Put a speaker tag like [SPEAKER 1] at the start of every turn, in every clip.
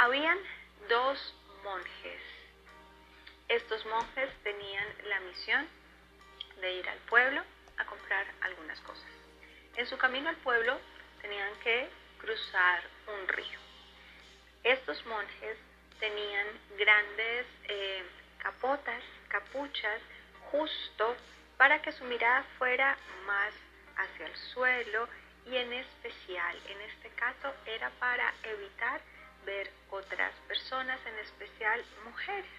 [SPEAKER 1] Habían dos monjes. Estos monjes tenían la misión de ir al pueblo a comprar algunas cosas. En su camino al pueblo tenían que cruzar un río. Estos monjes tenían grandes eh, capotas, capuchas, justo para que su mirada fuera más hacia el suelo y en especial, en este caso, era para evitar ver otras personas, en especial mujeres.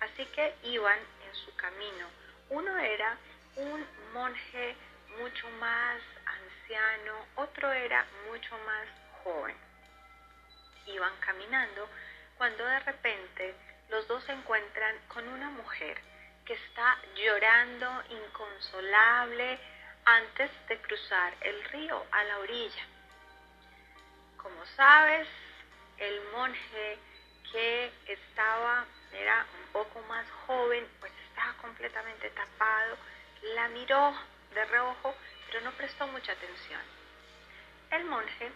[SPEAKER 1] Así que iban en su camino. Uno era un monje mucho más anciano, otro era mucho más joven. Iban caminando cuando de repente los dos se encuentran con una mujer que está llorando inconsolable antes de cruzar el río a la orilla. Como sabes, el monje que estaba, era un poco más joven, pues estaba completamente tapado, la miró de reojo, pero no prestó mucha atención. El monje,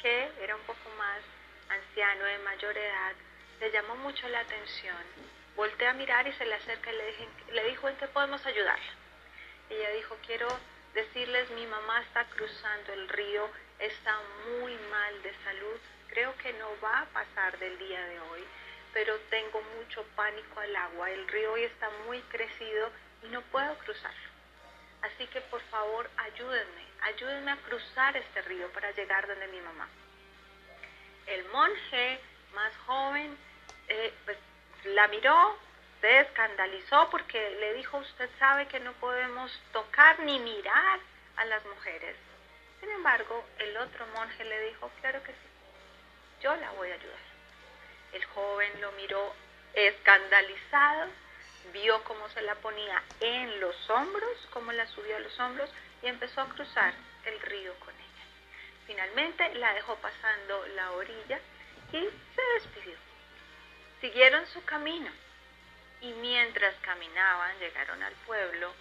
[SPEAKER 1] que era un poco más anciano, de mayor edad, le llamó mucho la atención. Voltea a mirar y se le acerca y le, le dijo, ¿en qué podemos ayudarla? Ella dijo, quiero decirles, mi mamá está cruzando el río, está muy mal de salud, creo que no va a pasar del día de hoy, pero tengo mucho pánico al agua, el río hoy está muy crecido y no puedo cruzarlo. Así que por favor ayúdenme, ayúdenme a cruzar este río para llegar donde mi mamá. El monje más joven eh, pues, la miró, se escandalizó porque le dijo, usted sabe que no podemos tocar ni mirar a las mujeres. Sin embargo, el otro monje le dijo, claro que sí, yo la voy a ayudar. El joven lo miró escandalizado, vio cómo se la ponía en los hombros, cómo la subió a los hombros y empezó a cruzar el río con ella. Finalmente la dejó pasando la orilla y se despidió. Siguieron su camino y mientras caminaban llegaron al pueblo.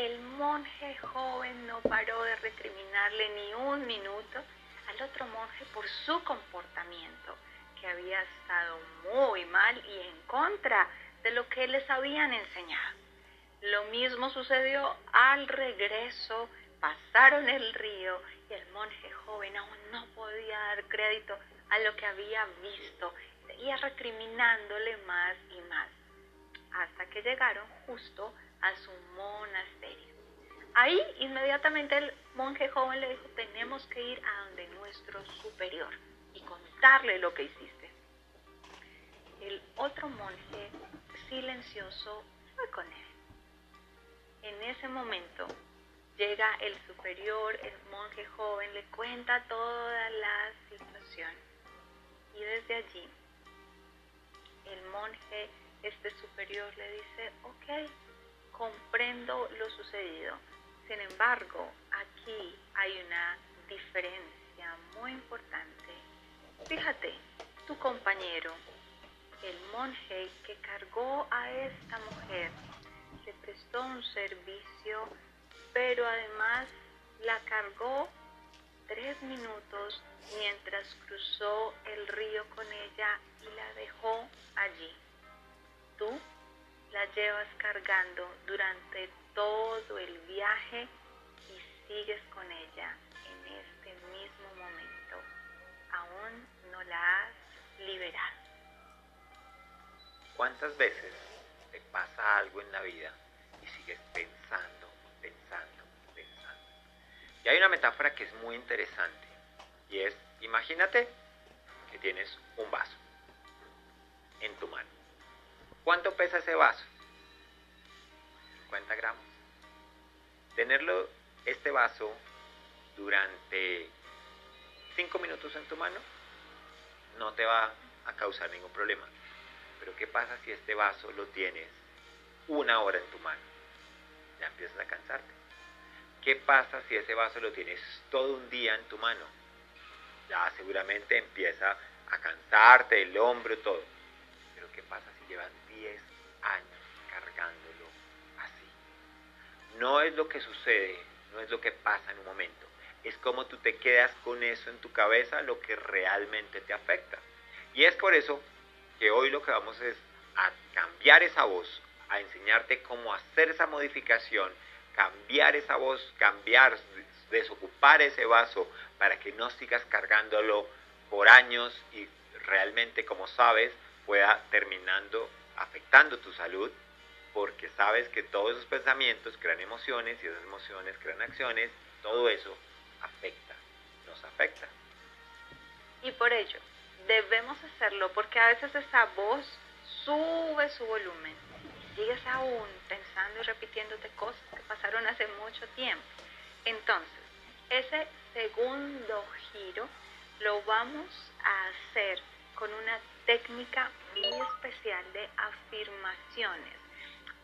[SPEAKER 1] El monje joven no paró de recriminarle ni un minuto al otro monje por su comportamiento, que había estado muy mal y en contra de lo que les habían enseñado. Lo mismo sucedió al regreso, pasaron el río y el monje joven aún no podía dar crédito a lo que había visto, seguía recriminándole más y más, hasta que llegaron justo a su monasterio. Ahí inmediatamente el monje joven le dijo, tenemos que ir a donde nuestro superior y contarle lo que hiciste. El otro monje silencioso fue con él. En ese momento llega el superior, el monje joven, le cuenta toda la situación y desde allí el monje, este superior, le dice, ok, comprendo lo sucedido. Sin embargo, aquí hay una diferencia muy importante. Fíjate, tu compañero, el monje que cargó a esta mujer, le prestó un servicio, pero además la cargó tres minutos mientras cruzó el río con ella y la dejó allí. Tú la llevas cargando durante todo el viaje y sigues con ella en este mismo momento. Aún no la has liberado.
[SPEAKER 2] ¿Cuántas veces te pasa algo en la vida y sigues pensando, pensando, pensando? Y hay una metáfora que es muy interesante y es, imagínate que tienes un vaso en tu mano. ¿Cuánto pesa ese vaso? 50 gramos. Tenerlo, este vaso, durante 5 minutos en tu mano, no te va a causar ningún problema. Pero ¿qué pasa si este vaso lo tienes una hora en tu mano? Ya empiezas a cansarte. ¿Qué pasa si ese vaso lo tienes todo un día en tu mano? Ya seguramente empieza a cansarte el hombro, todo. Pero ¿qué pasa si llevas 10 años cargándolo así? No es lo que sucede, no es lo que pasa en un momento. Es como tú te quedas con eso en tu cabeza lo que realmente te afecta. Y es por eso que hoy lo que vamos es a cambiar esa voz, a enseñarte cómo hacer esa modificación, cambiar esa voz, cambiar, desocupar ese vaso para que no sigas cargándolo por años y realmente, como sabes, pueda terminando afectando tu salud, porque sabes que todos esos pensamientos crean emociones y esas emociones crean acciones, todo eso afecta, nos afecta.
[SPEAKER 1] Y por ello, debemos hacerlo porque a veces esa voz sube su volumen. Sigues aún pensando y repitiéndote cosas que pasaron hace mucho tiempo. Entonces, ese segundo giro lo vamos a hacer con una técnica muy especial de afirmaciones,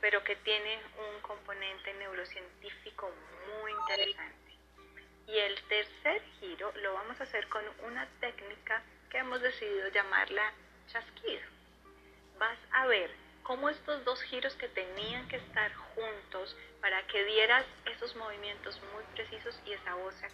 [SPEAKER 1] pero que tiene un componente neurocientífico muy interesante. Y el tercer giro lo vamos a hacer con una técnica que hemos decidido llamarla chasquido. Vas a ver cómo estos dos giros que tenían que estar juntos para que dieras esos movimientos muy precisos y esa voz se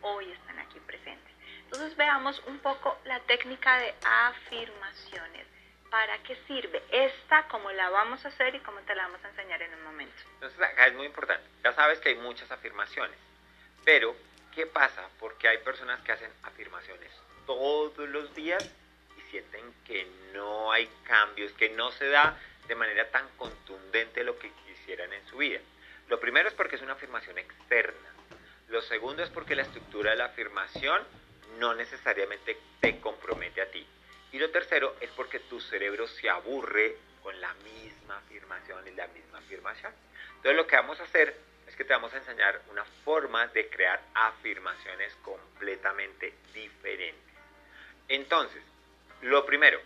[SPEAKER 1] hoy están aquí presentes. Entonces veamos un poco la técnica de afirmaciones. ¿Para qué sirve? Esta, como la vamos a hacer y cómo te la vamos a enseñar en un momento.
[SPEAKER 2] Entonces acá es muy importante. Ya sabes que hay muchas afirmaciones. Pero, ¿qué pasa? Porque hay personas que hacen afirmaciones todos los días y sienten que no hay cambios, que no se da de manera tan contundente lo que quisieran en su vida. Lo primero es porque es una afirmación externa. Lo segundo es porque la estructura de la afirmación no necesariamente te compromete a ti. Y lo tercero es porque tu cerebro se aburre con la misma afirmación y la misma afirmación. Entonces lo que vamos a hacer es que te vamos a enseñar una forma de crear afirmaciones completamente diferentes. Entonces, lo primero,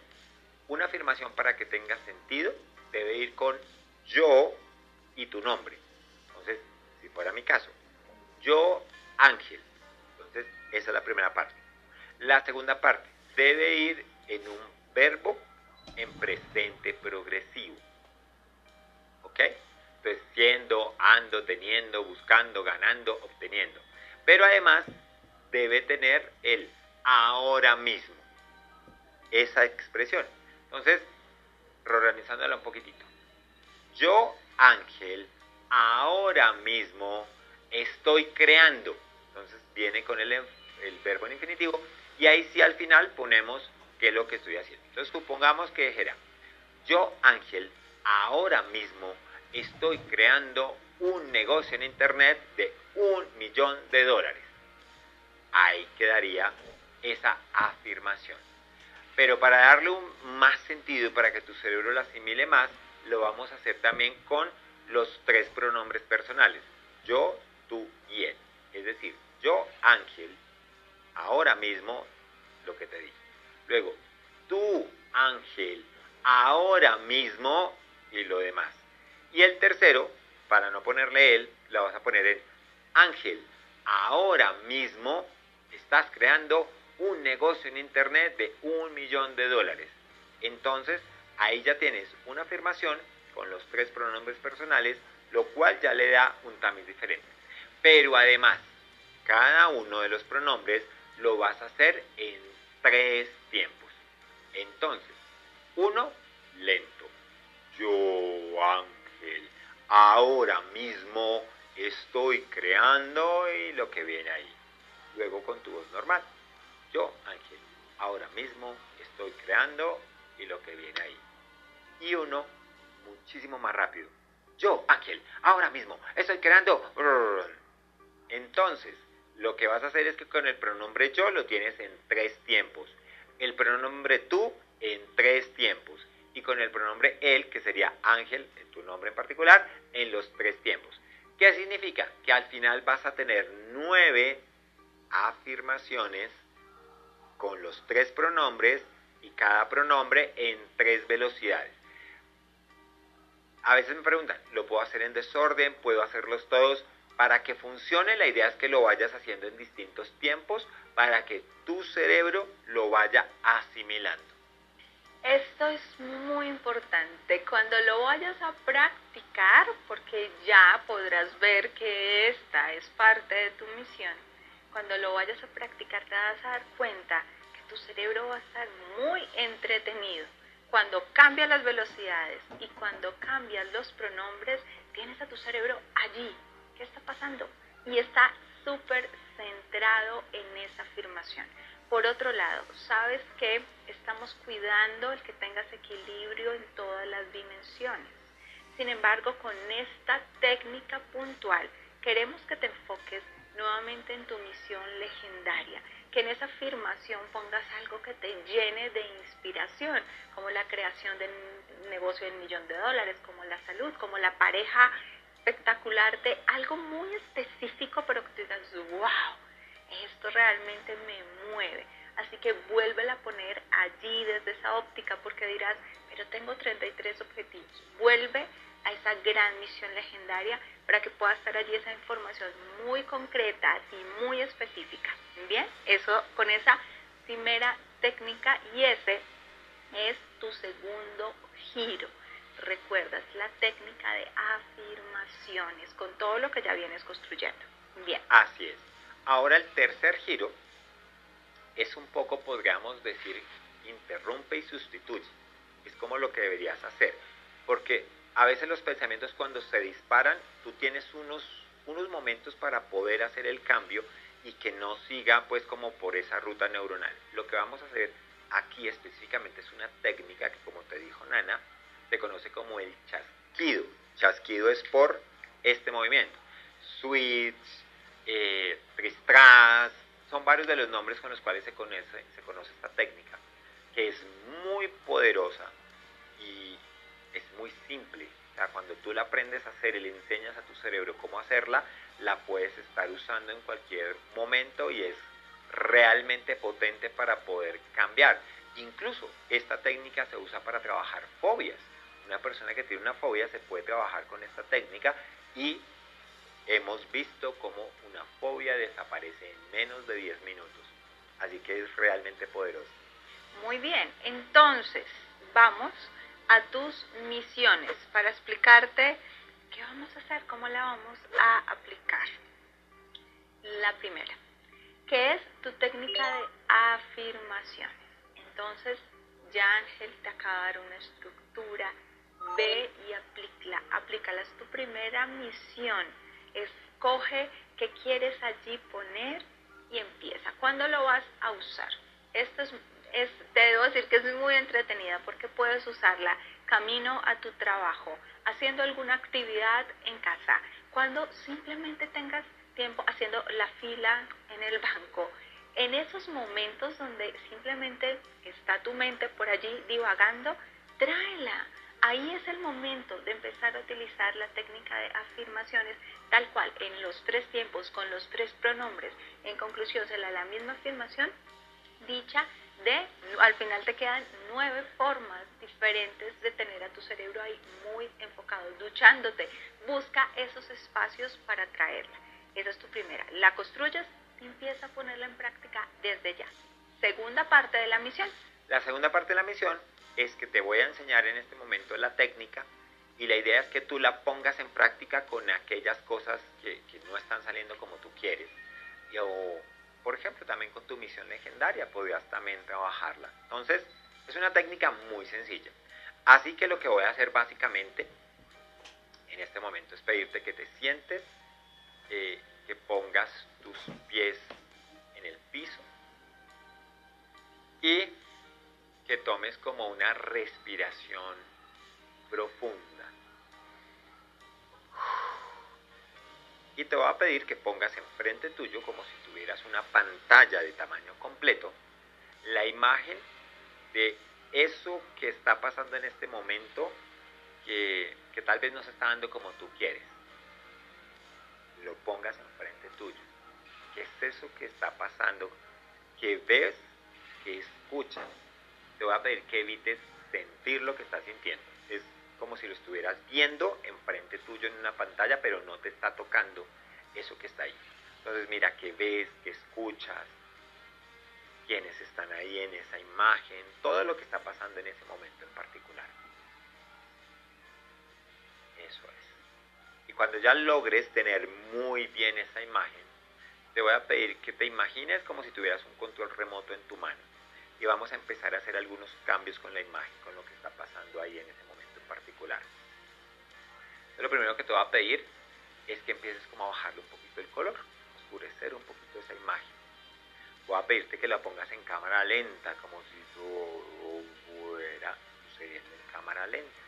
[SPEAKER 2] una afirmación para que tenga sentido debe ir con yo y tu nombre. Entonces, si fuera mi caso, yo Ángel. Esa es la primera parte. La segunda parte debe ir en un verbo en presente progresivo. ¿Ok? Entonces, siendo, ando, teniendo, buscando, ganando, obteniendo. Pero además debe tener el ahora mismo. Esa expresión. Entonces, reorganizándola un poquitito. Yo, Ángel, ahora mismo estoy creando. Entonces viene con el, el verbo en infinitivo y ahí sí al final ponemos qué es lo que estoy haciendo. Entonces supongamos que dijera, yo Ángel, ahora mismo estoy creando un negocio en Internet de un millón de dólares. Ahí quedaría esa afirmación. Pero para darle un más sentido, para que tu cerebro lo asimile más, lo vamos a hacer también con los tres pronombres personales. Yo, tú y él. Es decir, yo, Ángel, ahora mismo, lo que te dije. Luego, tú, Ángel, ahora mismo, y lo demás. Y el tercero, para no ponerle él, la vas a poner en Ángel, ahora mismo estás creando un negocio en Internet de un millón de dólares. Entonces, ahí ya tienes una afirmación con los tres pronombres personales, lo cual ya le da un tamiz diferente. Pero además, cada uno de los pronombres lo vas a hacer en tres tiempos. Entonces, uno, lento. Yo, Ángel, ahora mismo estoy creando y lo que viene ahí. Luego con tu voz normal. Yo, Ángel, ahora mismo estoy creando y lo que viene ahí. Y uno, muchísimo más rápido. Yo, Ángel, ahora mismo estoy creando. Entonces, lo que vas a hacer es que con el pronombre yo lo tienes en tres tiempos. El pronombre tú en tres tiempos. Y con el pronombre él, que sería Ángel, en tu nombre en particular, en los tres tiempos. ¿Qué significa? Que al final vas a tener nueve afirmaciones con los tres pronombres y cada pronombre en tres velocidades. A veces me preguntan, ¿lo puedo hacer en desorden? ¿Puedo hacerlos todos? Para que funcione, la idea es que lo vayas haciendo en distintos tiempos para que tu cerebro lo vaya asimilando.
[SPEAKER 1] Esto es muy importante. Cuando lo vayas a practicar, porque ya podrás ver que esta es parte de tu misión, cuando lo vayas a practicar te vas a dar cuenta que tu cerebro va a estar muy entretenido. Cuando cambias las velocidades y cuando cambias los pronombres, tienes a tu cerebro allí. ¿Qué está pasando? Y está súper centrado en esa afirmación. Por otro lado, sabes que estamos cuidando el que tengas equilibrio en todas las dimensiones. Sin embargo, con esta técnica puntual, queremos que te enfoques nuevamente en tu misión legendaria, que en esa afirmación pongas algo que te llene de inspiración, como la creación de un negocio de un millón de dólares, como la salud, como la pareja espectacular de algo muy específico, pero que tú digas, wow, esto realmente me mueve. Así que vuélvela a poner allí desde esa óptica porque dirás, pero tengo 33 objetivos. Vuelve a esa gran misión legendaria para que pueda estar allí esa información muy concreta y muy específica. Bien, eso con esa primera técnica y ese es tu segundo giro. Recuerdas la técnica de afirmaciones con todo lo que ya vienes construyendo. Bien.
[SPEAKER 2] Así es. Ahora el tercer giro es un poco, podríamos decir, interrumpe y sustituye. Es como lo que deberías hacer. Porque a veces los pensamientos cuando se disparan, tú tienes unos, unos momentos para poder hacer el cambio y que no siga pues como por esa ruta neuronal. Lo que vamos a hacer aquí específicamente es una técnica que como te dijo Nana, se conoce como el chasquido. Chasquido es por este movimiento. Switch, eh, tristras, son varios de los nombres con los cuales se conoce, esta técnica, que es muy poderosa y es muy simple. O sea, cuando tú la aprendes a hacer y le enseñas a tu cerebro cómo hacerla, la puedes estar usando en cualquier momento y es realmente potente para poder cambiar. Incluso esta técnica se usa para trabajar fobias. Una persona que tiene una fobia se puede trabajar con esta técnica y hemos visto cómo una fobia desaparece en menos de 10 minutos. Así que es realmente poderoso.
[SPEAKER 1] Muy bien, entonces vamos a tus misiones para explicarte qué vamos a hacer, cómo la vamos a aplicar. La primera, ¿qué es tu técnica de afirmaciones? Entonces, ya Ángel te acaba de dar una estructura, ve y aplícala, aplícala, es tu primera misión, escoge qué quieres allí poner y empieza. ¿Cuándo lo vas a usar? Esto es te debo decir que es muy entretenida porque puedes usarla camino a tu trabajo, haciendo alguna actividad en casa, cuando simplemente tengas tiempo haciendo la fila en el banco. En esos momentos donde simplemente está tu mente por allí divagando, tráela. Ahí es el momento de empezar a utilizar la técnica de afirmaciones tal cual en los tres tiempos con los tres pronombres. En conclusión, será la misma afirmación dicha de, al final te quedan nueve formas diferentes de tener a tu cerebro ahí muy enfocado, duchándote. Busca esos espacios para traerla. Esa es tu primera. La construyes y empieza a ponerla en práctica desde ya. Segunda parte de la misión.
[SPEAKER 2] La segunda parte de la misión es que te voy a enseñar en este momento la técnica y la idea es que tú la pongas en práctica con aquellas cosas que, no están saliendo como tú quieres y, o por ejemplo, también con tu misión legendaria podrías también trabajarla. Entonces, es una técnica muy sencilla. Así que lo que voy a hacer básicamente en este momento es pedirte que te sientes, eh, que pongas tus pies en el piso tomes como una respiración profunda. y te voy a pedir que pongas enfrente tuyo, como si tuvieras una pantalla de tamaño completo, la imagen de eso que está pasando en este momento que, que tal vez no se está dando como tú quieres. Lo pongas enfrente tuyo. ¿Qué es eso que está pasando? Que ves, que escuchas. Te voy a pedir que evites sentir lo que estás sintiendo. Es como si lo estuvieras viendo enfrente tuyo en una pantalla, pero no te está tocando eso que está ahí. Entonces mira que ves, que escuchas, quiénes están ahí en esa imagen, todo lo que está pasando en ese momento en particular. Eso es. Y cuando ya logres tener muy bien esa imagen, te voy a pedir que te imagines como si tuvieras un control remoto en tu mano y vamos a empezar a hacer algunos cambios con la imagen, con lo que está pasando ahí en ese momento en particular. lo primero que te voy a pedir es que empieces como a bajarle un poquito el color, oscurecer un poquito esa imagen. Voy a pedirte que la pongas en cámara lenta, como si todo fuera sucediendo en cámara lenta.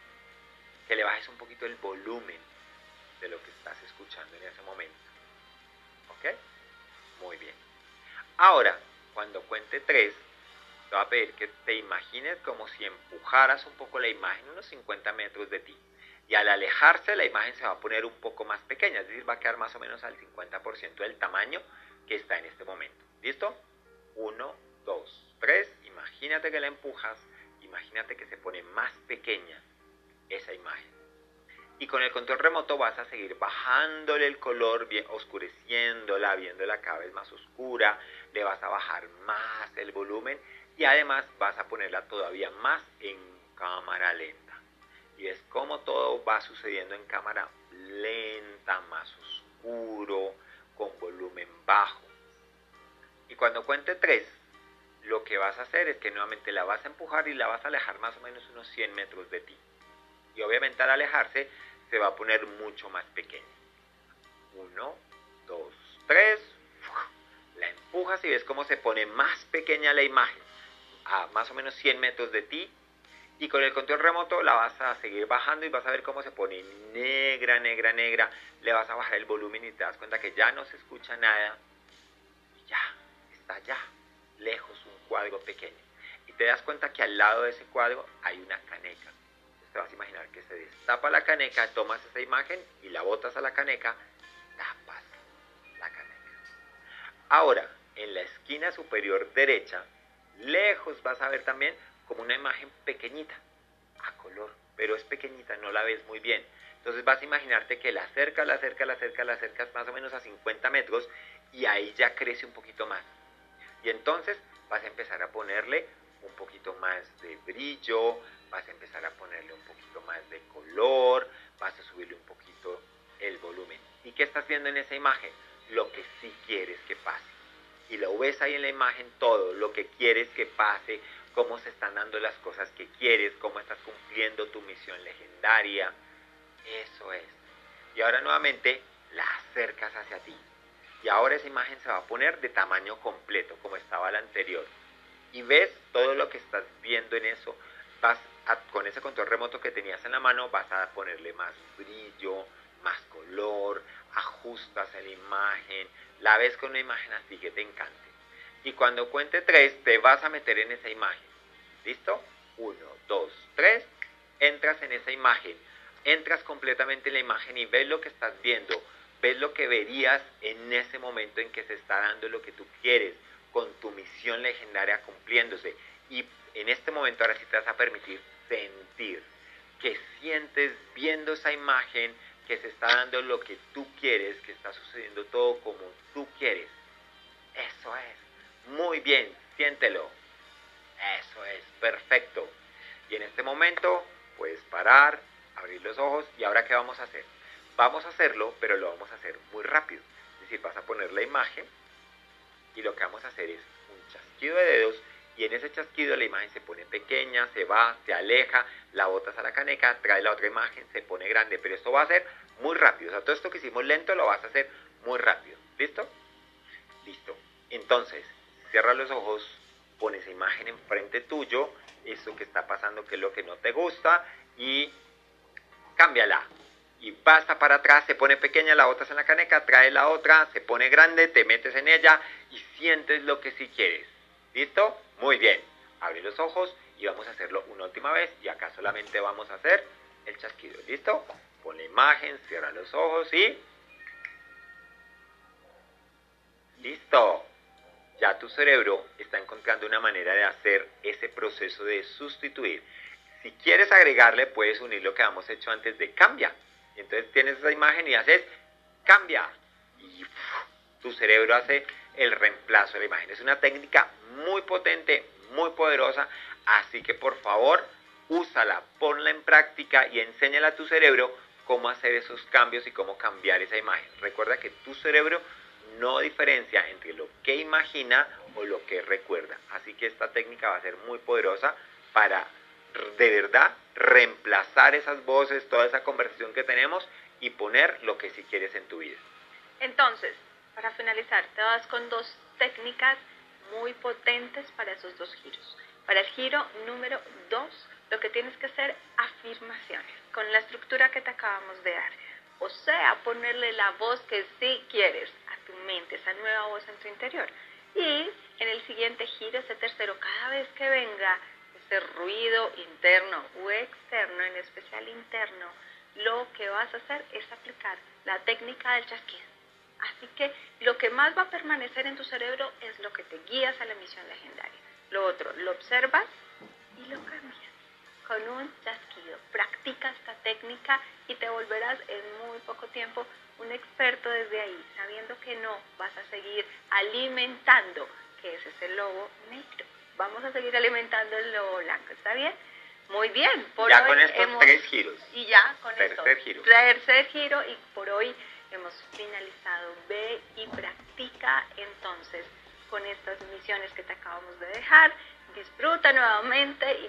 [SPEAKER 2] Que le bajes un poquito el volumen de lo que estás escuchando en ese momento. ¿Ok? Muy bien. Ahora, cuando cuente tres, te voy a pedir que te imagines como si empujaras un poco la imagen unos 50 metros de ti. Y al alejarse la imagen se va a poner un poco más pequeña, es decir, va a quedar más o menos al 50% del tamaño que está en este momento. ¿Listo? Uno, dos, tres. Imagínate que la empujas, imagínate que se pone más pequeña esa imagen. Y con el control remoto vas a seguir bajándole el color, bien, oscureciéndola, viéndola cada vez más oscura, le vas a bajar más el volumen y además vas a ponerla todavía más en cámara lenta. Y ves cómo todo va sucediendo en cámara lenta, más oscuro, con volumen bajo. Y cuando cuente 3, lo que vas a hacer es que nuevamente la vas a empujar y la vas a alejar más o menos unos 100 metros de ti. Y obviamente al alejarse se va a poner mucho más pequeña. 1, 2, 3. La empujas y ves cómo se pone más pequeña la imagen a más o menos 100 metros de ti y con el control remoto la vas a seguir bajando y vas a ver cómo se pone negra, negra, negra. Le vas a bajar el volumen y te das cuenta que ya no se escucha nada. Y ya, está ya, lejos un cuadro pequeño. Y te das cuenta que al lado de ese cuadro hay una caneca. Entonces te vas a imaginar que se destapa la caneca, tomas esa imagen y la botas a la caneca, tapas la caneca. Ahora, en la esquina superior derecha Lejos vas a ver también como una imagen pequeñita, a color, pero es pequeñita, no la ves muy bien. Entonces vas a imaginarte que la acercas, la acercas, la acercas, la acercas más o menos a 50 metros y ahí ya crece un poquito más. Y entonces vas a empezar a ponerle un poquito más de brillo, vas a empezar a ponerle un poquito más de color, vas a subirle un poquito el volumen. ¿Y qué estás viendo en esa imagen? Lo que sí quieres que pase y lo ves ahí en la imagen todo, lo que quieres que pase, cómo se están dando las cosas que quieres, cómo estás cumpliendo tu misión legendaria. Eso es. Y ahora nuevamente la acercas hacia ti. Y ahora esa imagen se va a poner de tamaño completo, como estaba la anterior. Y ves todo lo que estás viendo en eso. Vas con ese control remoto que tenías en la mano, vas a ponerle más brillo, más color, ajustas la imagen, la ves con una imagen así que te encante. Y cuando cuente tres, te vas a meter en esa imagen. ¿Listo? Uno, dos, tres. Entras en esa imagen. Entras completamente en la imagen y ves lo que estás viendo. Ves lo que verías en ese momento en que se está dando lo que tú quieres, con tu misión legendaria cumpliéndose. Y en este momento ahora sí te vas a permitir sentir que sientes viendo esa imagen, que se está dando lo que tú quieres, que está sucediendo todo como tú quieres. Eso es. Muy bien, siéntelo. Eso es, perfecto. Y en este momento puedes parar, abrir los ojos y ahora ¿qué vamos a hacer? Vamos a hacerlo, pero lo vamos a hacer muy rápido. Es decir, vas a poner la imagen y lo que vamos a hacer es un chasquido de dedos y en ese chasquido la imagen se pone pequeña, se va, se aleja, la botas a la caneca, trae la otra imagen, se pone grande, pero esto va a ser muy rápido, o sea, todo esto que hicimos lento lo vas a hacer muy rápido, ¿listo? Listo. Entonces, cierra los ojos, pon esa imagen enfrente tuyo, eso que está pasando que es lo que no te gusta y cámbiala. Y pasa para atrás, se pone pequeña, la botas en la caneca, trae la otra, se pone grande, te metes en ella y sientes lo que sí quieres. ¿Listo? Muy bien. Abre los ojos y vamos a hacerlo una última vez y acá solamente vamos a hacer el chasquido. ¿Listo? Pon la imagen, cierra los ojos y... Listo. Ya tu cerebro está encontrando una manera de hacer ese proceso de sustituir. Si quieres agregarle, puedes unir lo que hemos hecho antes de cambia. entonces tienes esa imagen y haces cambia. Y tu cerebro hace el reemplazo de la imagen. Es una técnica muy potente, muy poderosa, así que por favor, úsala, ponla en práctica y enséñala a tu cerebro cómo hacer esos cambios y cómo cambiar esa imagen. Recuerda que tu cerebro no diferencia entre lo que imagina o lo que recuerda. Así que esta técnica va a ser muy poderosa para de verdad reemplazar esas voces, toda esa conversación que tenemos y poner lo que sí quieres en tu vida.
[SPEAKER 1] Entonces, para finalizar, te vas con dos técnicas muy potentes para esos dos giros. Para el giro número dos, lo que tienes que hacer afirmaciones con la estructura que te acabamos de dar. O sea, ponerle la voz que sí quieres a tu mente, esa nueva voz en tu interior. Y en el siguiente giro, ese tercero, cada vez que venga ese ruido interno o externo, en especial interno, lo que vas a hacer es aplicar la técnica del chasquido. Así que lo que más va a permanecer en tu cerebro es lo que te guías a la misión legendaria. Lo otro, lo observas y lo cambias con un chasquido. Practica esta técnica y te volverás en muy poco tiempo un experto desde ahí, sabiendo que no vas a seguir alimentando, que ese es el lobo negro. Vamos a seguir alimentando el lobo blanco, ¿está bien? Muy bien,
[SPEAKER 2] por ya con estos tres giros.
[SPEAKER 1] Y ya con
[SPEAKER 2] tercer giro.
[SPEAKER 1] Tercer giro y por hoy hemos finalizado. Ve y practica entonces con estas misiones que te acabamos de dejar. Disfruta nuevamente y